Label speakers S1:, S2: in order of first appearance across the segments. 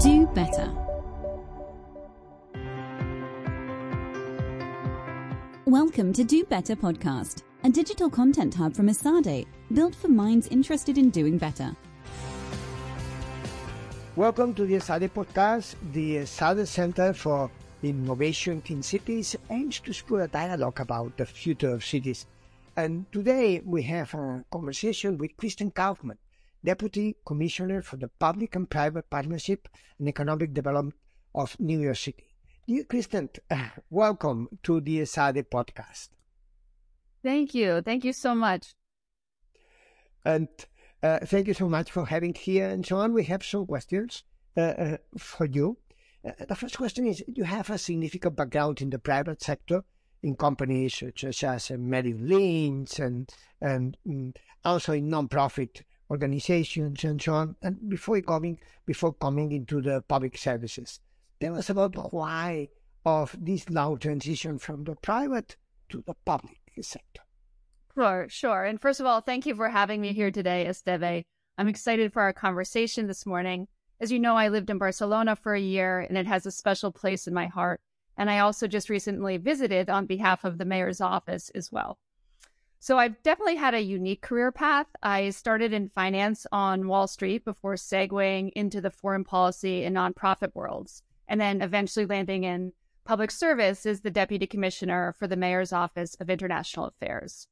S1: Do better. Welcome to Do Better Podcast, a digital content hub from Esade, built for minds interested in doing better.
S2: Welcome to the Esade podcast. The Esade Center for Innovation in Cities aims to spur a dialogue about the future of cities. And today we have a conversation with Kristen Kaufman, Deputy Commissioner for the Public and Private Partnership and Economic Development of New York City. Dear Kristen, welcome to the Esade podcast.
S3: Thank you. Thank you so much.
S2: And uh, thank you so much for having here and so on. We have some questions uh, uh for you. Uh, the first question is You have a significant background in the private sector in companies such as uh, Merrill Lynch and, and um, also in non-profit organizations and so on. And before coming, before coming into the public services, Tell us about why of this now transition from the private to the public sector.
S3: Sure, sure. And first of all, thank you for having me here today, Esteve. I'm excited for our conversation this morning. As you know, I lived in Barcelona for a year and it has a special place in my heart. And I also just recently visited on behalf of the mayor's office as well. So I've definitely had a unique career path. I started in finance on Wall Street before segueing into the foreign policy and nonprofit worlds and then eventually landing in public service as the deputy commissioner for the mayor's office of international affairs.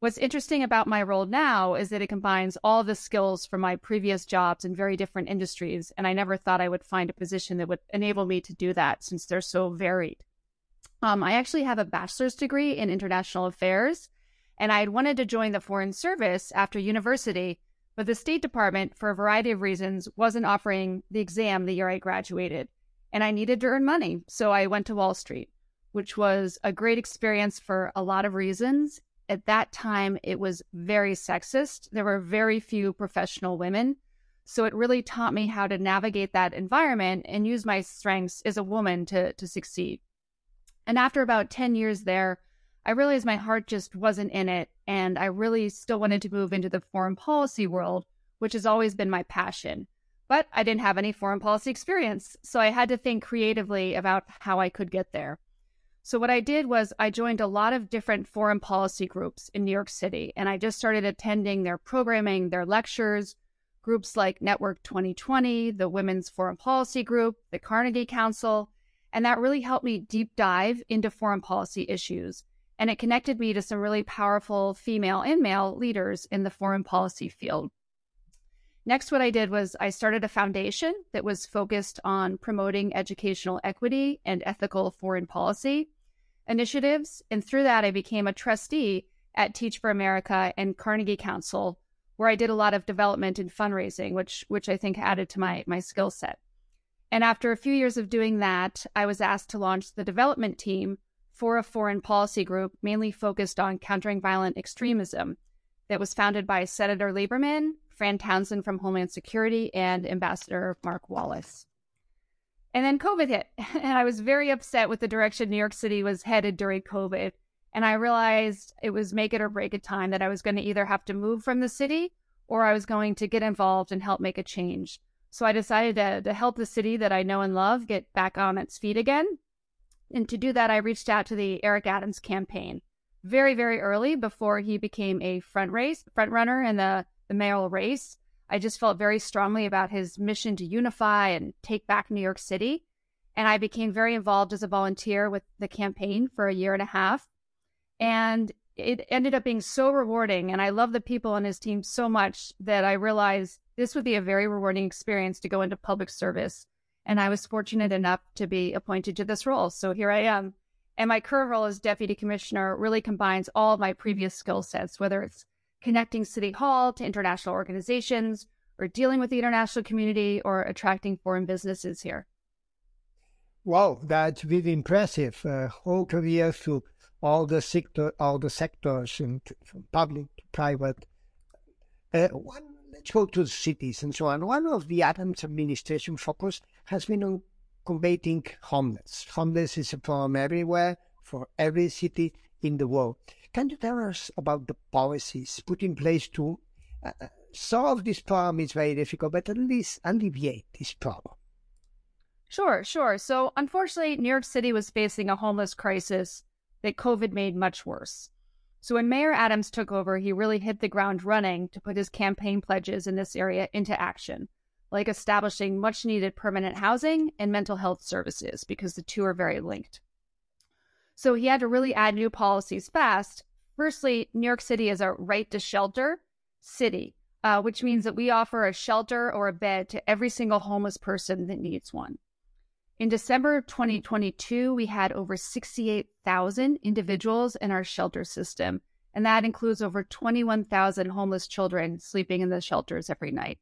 S3: What's interesting about my role now is that it combines all the skills from my previous jobs in very different industries, and I never thought I would find a position that would enable me to do that since they're so varied. Um, I actually have a bachelor's degree in international affairs, and I had wanted to join the Foreign Service after university, but the State Department, for a variety of reasons, wasn't offering the exam the year I graduated and I needed to earn money. So I went to Wall Street, which was a great experience for a lot of reasons. At that time, it was very sexist. There were very few professional women. So it really taught me how to navigate that environment and use my strengths as a woman to, to succeed. And after about 10 years there, I realized my heart just wasn't in it. And I really still wanted to move into the foreign policy world, which has always been my passion. But I didn't have any foreign policy experience, so I had to think creatively about how I could get there. So, what I did was I joined a lot of different foreign policy groups in New York City, and I just started attending their programming, their lectures, groups like Network 2020, the Women's Foreign Policy Group, the Carnegie Council, and that really helped me deep dive into foreign policy issues. And it connected me to some really powerful female and male leaders in the foreign policy field. Next, what I did was I started a foundation that was focused on promoting educational equity and ethical foreign policy initiatives. And through that, I became a trustee at Teach for America and Carnegie Council, where I did a lot of development and fundraising, which which I think added to my my skill set. And after a few years of doing that, I was asked to launch the development team for a foreign policy group mainly focused on countering violent extremism that was founded by Senator Lieberman Fran Townsend from Homeland Security, and Ambassador Mark Wallace. And then COVID hit, and I was very upset with the direction New York City was headed during COVID. And I realized it was make it or break it time that I was going to either have to move from the city or I was going to get involved and help make a change. So I decided to, to help the city that I know and love get back on its feet again. And to do that, I reached out to the Eric Adams campaign very, very early before he became a front race front runner in the the mayoral race. I just felt very strongly about his mission to unify and take back New York City. And I became very involved as a volunteer with the campaign for a year and a half. And it ended up being so rewarding. And I love the people on his team so much that I realized this would be a very rewarding experience to go into public service. And I was fortunate enough to be appointed to this role. So here I am. And my current role as deputy commissioner really combines all my previous skill sets, whether it's connecting City Hall to international organizations, or dealing with the international community, or attracting foreign businesses here.
S2: Wow, that's really impressive. Uh, whole career through all the sector, all the sectors, and from public to private. Uh, one, let's go to the cities and so on. One of the Adams administration focus has been on combating homeless. Homeless is a problem everywhere for every city in the world. Can you tell us about the policies put in place to uh, uh, solve this problem? It's very difficult, but at least alleviate this problem.
S3: Sure, sure. So, unfortunately, New York City was facing a homeless crisis that COVID made much worse. So, when Mayor Adams took over, he really hit the ground running to put his campaign pledges in this area into action, like establishing much needed permanent housing and mental health services, because the two are very linked. So, he had to really add new policies fast. Firstly, New York City is a right to shelter city, uh, which means that we offer a shelter or a bed to every single homeless person that needs one. In December of 2022, we had over 68,000 individuals in our shelter system, and that includes over 21,000 homeless children sleeping in the shelters every night.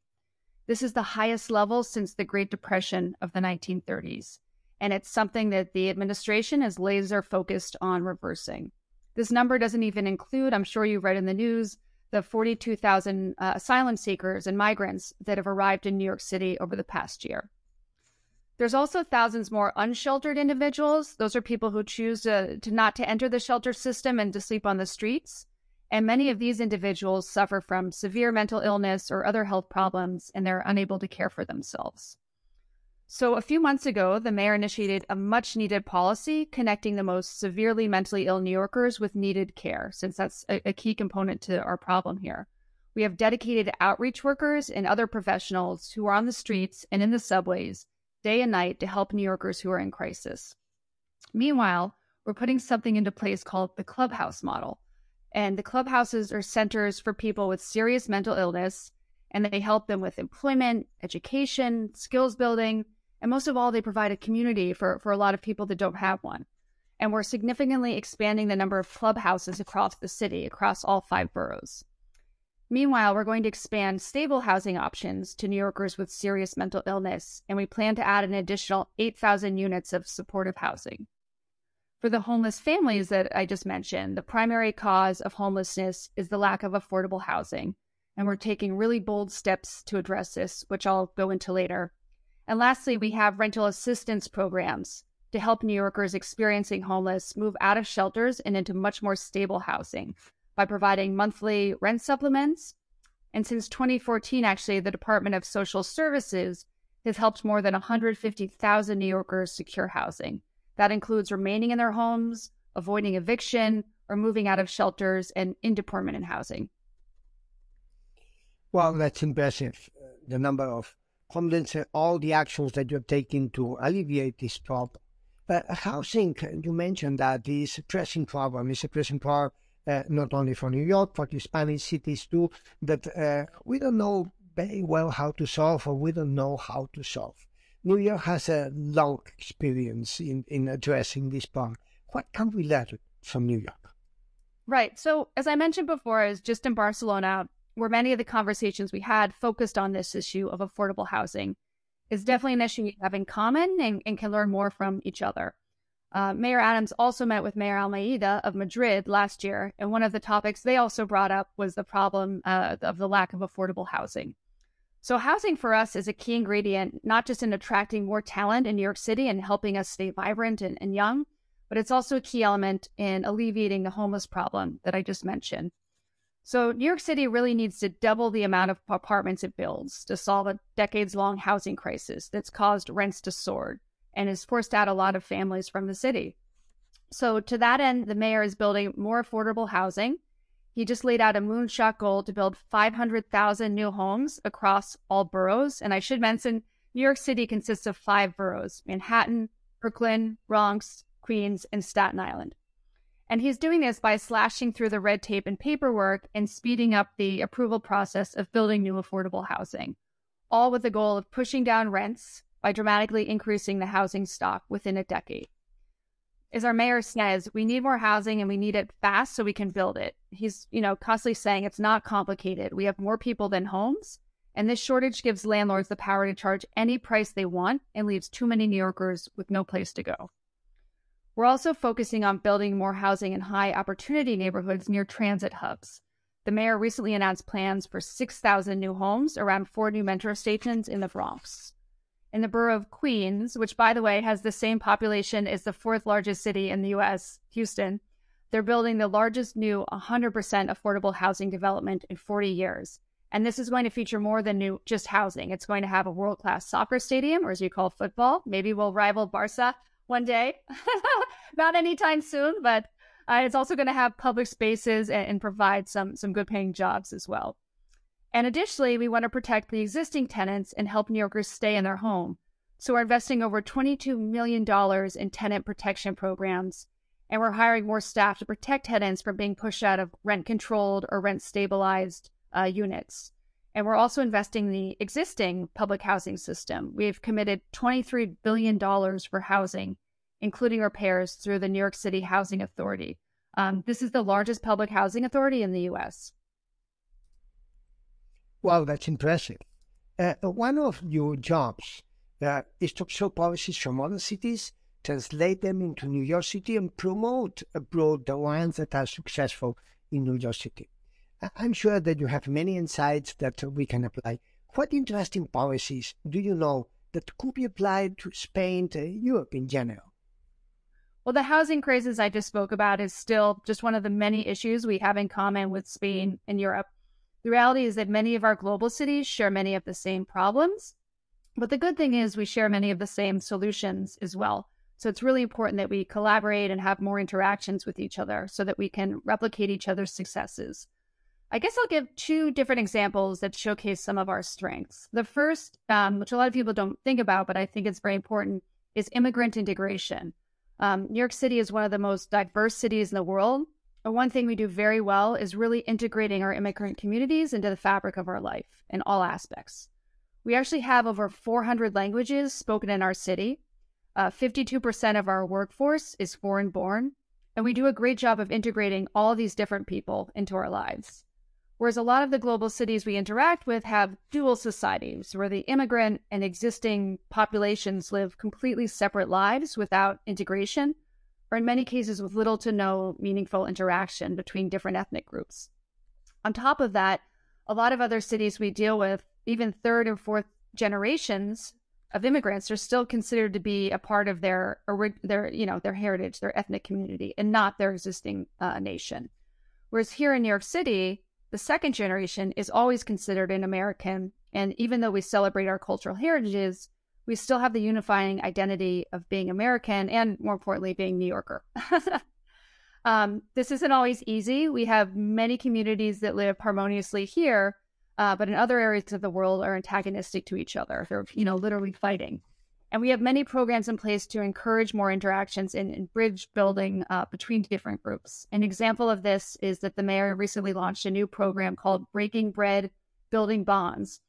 S3: This is the highest level since the Great Depression of the 1930s, and it's something that the administration is laser focused on reversing. This number doesn't even include, I'm sure you read in the news, the 42,000 uh, asylum seekers and migrants that have arrived in New York City over the past year. There's also thousands more unsheltered individuals. Those are people who choose to, to not to enter the shelter system and to sleep on the streets. And many of these individuals suffer from severe mental illness or other health problems, and they're unable to care for themselves. So, a few months ago, the mayor initiated a much needed policy connecting the most severely mentally ill New Yorkers with needed care, since that's a, a key component to our problem here. We have dedicated outreach workers and other professionals who are on the streets and in the subways day and night to help New Yorkers who are in crisis. Meanwhile, we're putting something into place called the clubhouse model. And the clubhouses are centers for people with serious mental illness, and they help them with employment, education, skills building, and most of all, they provide a community for, for a lot of people that don't have one. And we're significantly expanding the number of clubhouses across the city, across all five boroughs. Meanwhile, we're going to expand stable housing options to New Yorkers with serious mental illness, and we plan to add an additional 8,000 units of supportive housing. For the homeless families that I just mentioned, the primary cause of homelessness is the lack of affordable housing, and we're taking really bold steps to address this, which I'll go into later. And lastly, we have rental assistance programs to help New Yorkers experiencing homeless move out of shelters and into much more stable housing by providing monthly rent supplements. And since 2014, actually, the Department of Social Services has helped more than 150,000 New Yorkers secure housing. That includes remaining in their homes, avoiding eviction, or moving out of shelters and into permanent housing.
S2: Well, that's impressive. The number of homeless, all the actions that you have taken to alleviate this problem. But housing, you mentioned that is a pressing problem. It's a pressing problem uh, not only for New York, for the Spanish cities too, that uh, we don't know very well how to solve or we don't know how to solve. New York has a long experience in, in addressing this problem. What can we learn from New York?
S3: Right. So, as I mentioned before, is just in Barcelona, where many of the conversations we had focused on this issue of affordable housing, is definitely an issue we have in common and, and can learn more from each other. Uh, Mayor Adams also met with Mayor Almeida of Madrid last year, and one of the topics they also brought up was the problem uh, of the lack of affordable housing. So, housing for us is a key ingredient, not just in attracting more talent in New York City and helping us stay vibrant and, and young, but it's also a key element in alleviating the homeless problem that I just mentioned. So, New York City really needs to double the amount of apartments it builds to solve a decades long housing crisis that's caused rents to soar and has forced out a lot of families from the city. So, to that end, the mayor is building more affordable housing. He just laid out a moonshot goal to build 500,000 new homes across all boroughs. And I should mention, New York City consists of five boroughs Manhattan, Brooklyn, Bronx, Queens, and Staten Island. And he's doing this by slashing through the red tape and paperwork and speeding up the approval process of building new affordable housing, all with the goal of pushing down rents by dramatically increasing the housing stock within a decade. As our mayor says, we need more housing and we need it fast so we can build it. He's, you know, constantly saying it's not complicated. We have more people than homes, and this shortage gives landlords the power to charge any price they want and leaves too many New Yorkers with no place to go. We're also focusing on building more housing in high opportunity neighborhoods near transit hubs. The mayor recently announced plans for 6,000 new homes around four new metro stations in the Bronx in the borough of Queens, which, by the way, has the same population as the fourth largest city in the US, Houston. They're building the largest new 100% affordable housing development in 40 years. And this is going to feature more than new just housing. It's going to have a world class soccer stadium, or as you call football. Maybe we'll rival Barca one day. Not anytime soon, but uh, it's also going to have public spaces and, and provide some some good paying jobs as well. And additionally, we want to protect the existing tenants and help New Yorkers stay in their home. So we're investing over $22 million in tenant protection programs, and we're hiring more staff to protect tenants from being pushed out of rent controlled or rent stabilized uh, units. And we're also investing in the existing public housing system. We've committed $23 billion for housing, including repairs through the New York City Housing Authority. Um, this is the largest public housing authority in the U.S.
S2: Wow, that's impressive. Uh, one of your jobs uh, is to absorb policies from other cities, translate them into New York City, and promote abroad the ones that are successful in New York City. I'm sure that you have many insights that we can apply. What interesting policies do you know that could be applied to Spain, to Europe in general?
S3: Well, the housing crisis I just spoke about is still just one of the many issues we have in common with Spain and Europe. The reality is that many of our global cities share many of the same problems, but the good thing is we share many of the same solutions as well. So it's really important that we collaborate and have more interactions with each other so that we can replicate each other's successes. I guess I'll give two different examples that showcase some of our strengths. The first, um, which a lot of people don't think about, but I think it's very important, is immigrant integration. Um, New York City is one of the most diverse cities in the world. One thing we do very well is really integrating our immigrant communities into the fabric of our life in all aspects. We actually have over 400 languages spoken in our city. Uh, 52% of our workforce is foreign born, and we do a great job of integrating all these different people into our lives. Whereas a lot of the global cities we interact with have dual societies where the immigrant and existing populations live completely separate lives without integration, or in many cases with little to no meaningful interaction between different ethnic groups. On top of that, a lot of other cities we deal with, even third and fourth generations of immigrants are still considered to be a part of their their you know their heritage, their ethnic community, and not their existing uh, nation. Whereas here in New York City, the second generation is always considered an American. And even though we celebrate our cultural heritages, we still have the unifying identity of being American and, more importantly, being New Yorker. um, this isn't always easy. We have many communities that live harmoniously here, uh, but in other areas of the world are antagonistic to each other. They're, you know, literally fighting. And we have many programs in place to encourage more interactions and, bridge building uh, between different groups. An example of this is that the mayor recently launched a new program called Breaking Bread Building Bonds,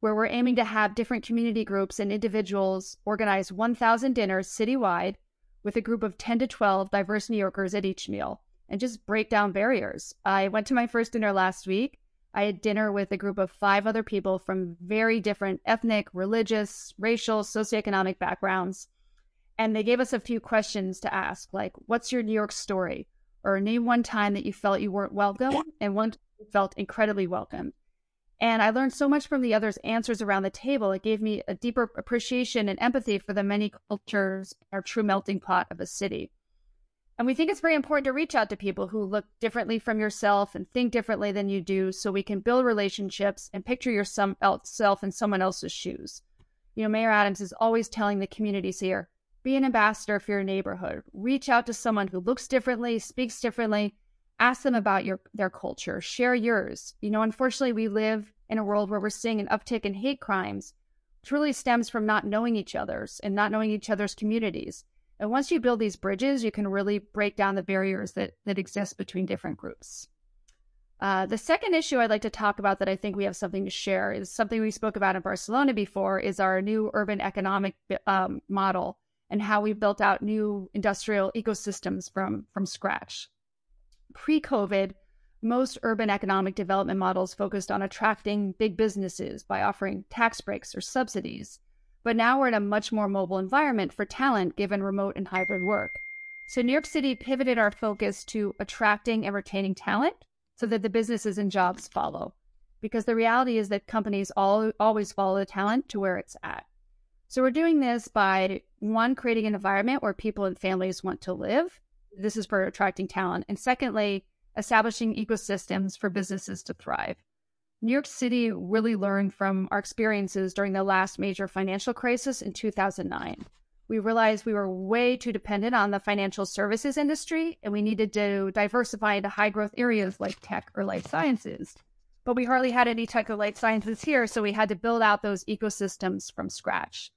S3: where we're aiming to have different community groups and individuals organize 1,000 dinners citywide with a group of 10 to 12 diverse New Yorkers at each meal and just break down barriers. I went to my first dinner last week I had dinner with a group of five other people from very different ethnic, religious, racial, socioeconomic backgrounds. And they gave us a few questions to ask, like, what's your New York story? Or name one time that you felt you weren't welcome and one felt incredibly welcome. And I learned so much from the others' answers around the table. It gave me a deeper appreciation and empathy for the many cultures, our true melting pot of a city. And we think it's very important to reach out to people who look differently from yourself and think differently than you do so we can build relationships and picture yourself in someone else's shoes. You know, Mayor Adams is always telling the communities here be an ambassador for your neighborhood. Reach out to someone who looks differently, speaks differently, ask them about your their culture, share yours. You know, unfortunately, we live in a world where we're seeing an uptick in hate crimes, which really stems from not knowing each other's and not knowing each other's communities. And once you build these bridges, you can really break down the barriers that, that exist between different groups. Uh, the second issue I'd like to talk about that I think we have something to share is something we spoke about in Barcelona before is our new urban economic um, model and how we built out new industrial ecosystems from, from scratch. Pre-COVID, most urban economic development models focused on attracting big businesses by offering tax breaks or subsidies. But now we're in a much more mobile environment for talent given remote and hybrid work. So New York City pivoted our focus to attracting and retaining talent so that the businesses and jobs follow. Because the reality is that companies all, always follow the talent to where it's at. So we're doing this by one, creating an environment where people and families want to live. This is for attracting talent. And secondly, establishing ecosystems for businesses to thrive. New York City really learned from our experiences during the last major financial crisis in 2009. We realized we were way too dependent on the financial services industry and we needed to diversify into high growth areas like tech or life sciences. But we hardly had any tech or life sciences here, so we had to build out those ecosystems from scratch.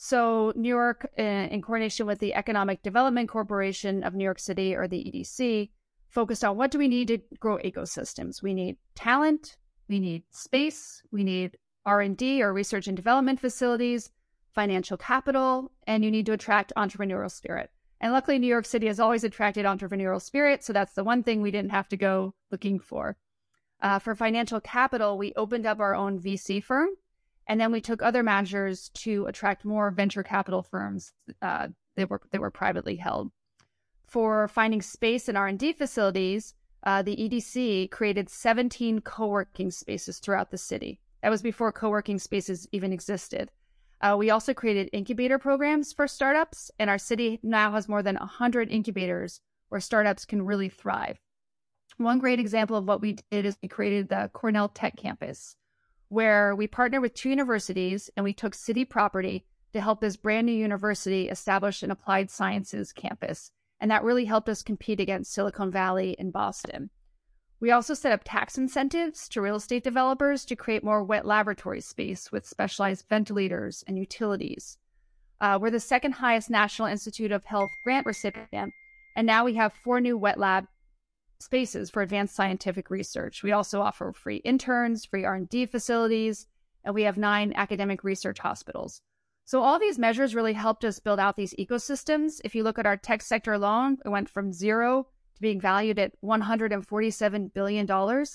S3: So, New York, uh, in coordination with the Economic Development Corporation of New York City, or the EDC, focused on what do we need to grow ecosystems. We need talent, we need space, we need R&D or research and development facilities, financial capital, and you need to attract entrepreneurial spirit. And luckily, New York City has always attracted entrepreneurial spirit. So that's the one thing we didn't have to go looking for. Uh, for financial capital, we opened up our own VC firm, and then we took other measures to attract more venture capital firms uh, that were that were privately held. For finding space and R&D facilities, uh, the EDC created 17 co-working spaces throughout the city. That was before co-working spaces even existed. Uh, we also created incubator programs for startups, and our city now has more than 100 incubators where startups can really thrive. One great example of what we did is we created the Cornell Tech Campus, where we partnered with two universities and we took city property to help this brand new university establish an applied sciences campus. And that really helped us compete against Silicon Valley and Boston. We also set up tax incentives to real estate developers to create more wet laboratory space with specialized ventilators and utilities. Uh, we're the second highest National Institute of Health grant recipient, and now we have four new wet lab spaces for advanced scientific research. We also offer free interns, free R&D facilities, and we have nine academic research hospitals. So all these measures really helped us build out these ecosystems. If you look at our tech sector alone, it went from zero to being valued at $147 billion.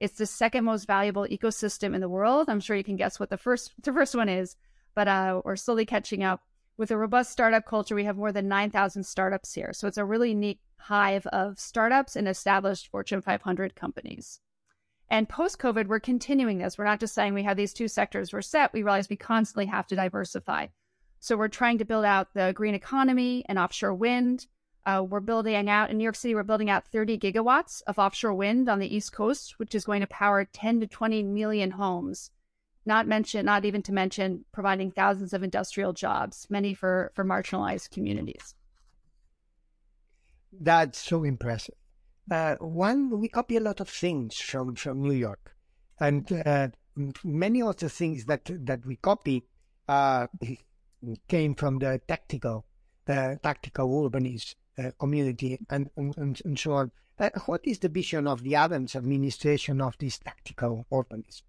S3: It's the second most valuable ecosystem in the world. I'm sure you can guess what the first the first one is, but uh, we're slowly catching up. With a robust startup culture, we have more than 9,000 startups here. So it's a really neat hive of startups and established Fortune 500 companies. And post COVID, we're continuing this. We're not just saying we have these two sectors we're set. We realize we constantly have to diversify. So we're trying to build out the green economy and offshore wind. Uh, we're building out in New York City, we're building out 30 gigawatts of offshore wind on the East Coast, which is going to power 10 to 20 million homes. Not mention, not even to mention providing thousands of industrial jobs, many for, for marginalized communities.
S2: That's so impressive uh, one, we copy a lot of things from, from New York. And uh, many of the things that, that we copy uh, came from the tactical, the tactical urbanism uh, community and, and, and so on. Uh, what is the vision of the Adams administration of this tactical urbanism?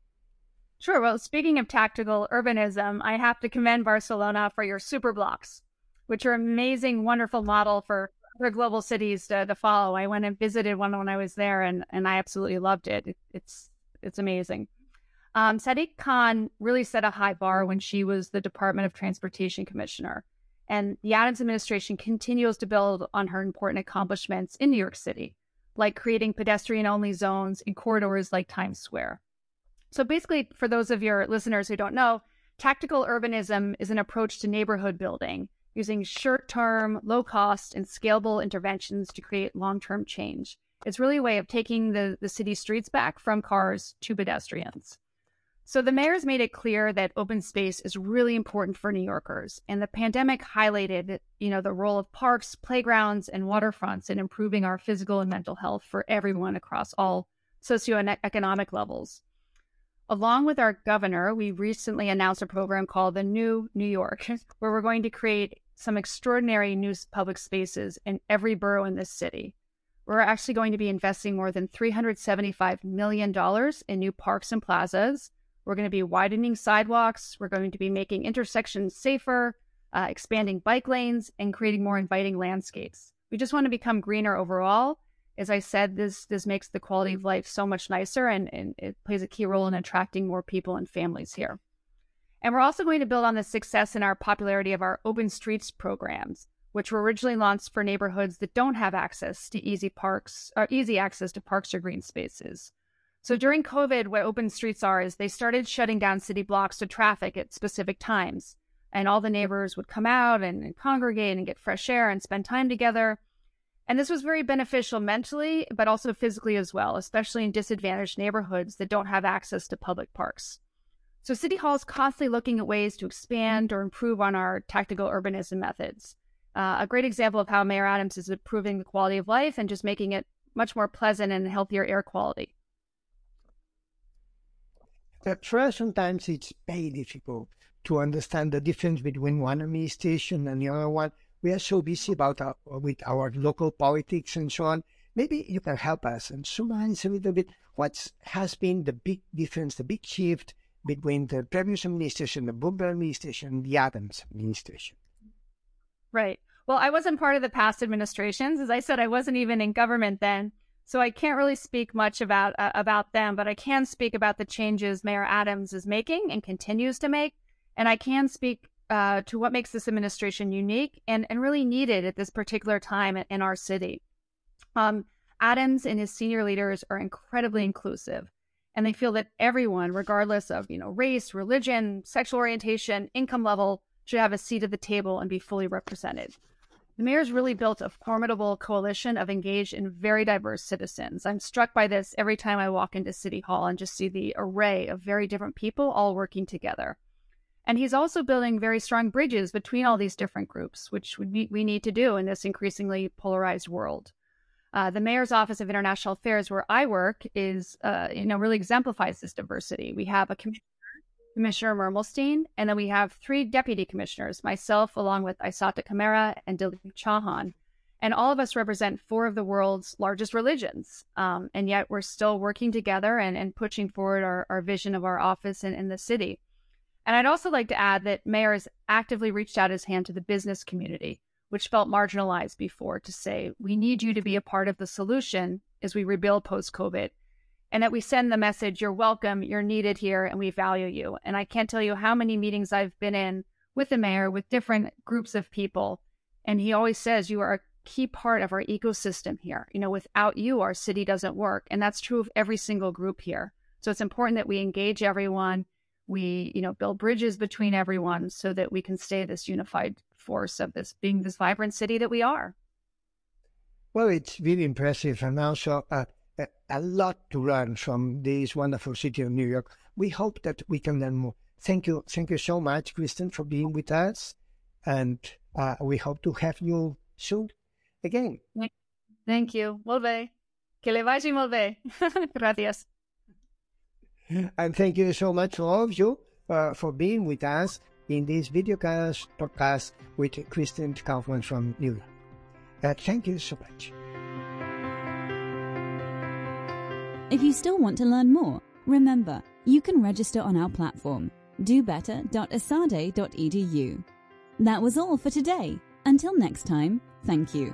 S3: Sure. Well, speaking of tactical urbanism, I have to commend Barcelona for your super blocks, which are amazing, wonderful model for other global cities to, to follow. I went and visited one when I was there, and and I absolutely loved it. it it's it's amazing. Um, Sadik-Khan really set a high bar when she was the Department of Transportation Commissioner. And the Adams administration continues to build on her important accomplishments in New York City, like creating pedestrian only zones in corridors like Times Square. So, basically, for those of your listeners who don't know, tactical urbanism is an approach to neighborhood building using short term, low cost, and scalable interventions to create long term change. It's really a way of taking the, the city streets back from cars to pedestrians. So the mayor's made it clear that open space is really important for New Yorkers, and the pandemic highlighted, you know, the role of parks, playgrounds, and waterfronts in improving our physical and mental health for everyone across all socioeconomic levels. Along with our governor, we recently announced a program called the New New York, where we're going to create some extraordinary new public spaces in every borough in this city. We're actually going to be investing more than $375 million in new parks and plazas. We're going to be widening sidewalks. We're going to be making intersections safer, uh, expanding bike lanes, and creating more inviting landscapes. We just want to become greener overall as I said, this this makes the quality of life so much nicer and, and it plays a key role in attracting more people and families here. And we're also going to build on the success and our popularity of our open streets programs, which were originally launched for neighborhoods that don't have access to easy parks or easy access to parks or green spaces. So during COVID, what open streets are is they started shutting down city blocks to traffic at specific times. And all the neighbors would come out and, and congregate and get fresh air and spend time together. And this was very beneficial mentally, but also physically as well, especially in disadvantaged neighborhoods that don't have access to public parks. So City Hall is constantly looking at ways to expand or improve on our tactical urbanism methods. Uh, a great example of how Mayor Adams is improving the quality of life and just making it much more pleasant and healthier air quality.
S2: At first, sometimes it's very difficult to understand the difference between one administration and the other one. We are so busy about our, with our local politics and so on. Maybe you can help us and summarize a little bit what has been the big difference, the big shift between the previous administration, the Bloomberg administration, the Adams administration.
S3: Right. Well, I wasn't part of the past administrations. As I said, I wasn't even in government then. So I can't really speak much about uh, about them, but I can speak about the changes Mayor Adams is making and continues to make, and I can speak uh, to what makes this administration unique and, and really needed at this particular time in, our city. Um, Adams and his senior leaders are incredibly inclusive, and they feel that everyone, regardless of you know race, religion, sexual orientation, income level, should have a seat at the table and be fully represented. The mayor's really built a formidable coalition of engaged and very diverse citizens. I'm struck by this every time I walk into City Hall and just see the array of very different people all working together. And he's also building very strong bridges between all these different groups, which we, we need to do in this increasingly polarized world. Uh, the mayor's office of international affairs, where I work, is uh, you know really exemplifies this diversity. We have a commissioner, Commissioner Mermelstein, and then we have three deputy commissioners, myself along with isata Kamara and Dilip Chauhan. And all of us represent four of the world's largest religions. Um, and yet we're still working together and, and pushing forward our, our vision of our office in, in the city. And I'd also like to add that Mayor has actively reached out his hand to the business community, which felt marginalized before, to say, we need you to be a part of the solution as we rebuild post COVID. And that we send the message, you're welcome, you're needed here, and we value you. And I can't tell you how many meetings I've been in with the mayor, with different groups of people. And he always says, you are a key part of our ecosystem here. You know, without you, our city doesn't work. And that's true of every single group here. So it's important that we engage everyone we you know build bridges between everyone so that we can stay this unified force of this being this vibrant city that we are.
S2: Well it's really impressive and also uh, a, a lot to learn from this wonderful city of new york. We hope that we can learn more. Thank you thank you so much kristen for being with us and uh, we hope to have you soon again.
S3: Thank you. Molt que le vagi molt bé. Gracias
S2: and thank you so much all of you uh, for being with us in this videocast podcast with Kristen Kaufman from New York. Uh, thank you so much.
S1: If you still want to learn more, remember you can register on our platform dobetter.esade.edu. That was all for today. Until next time, thank you.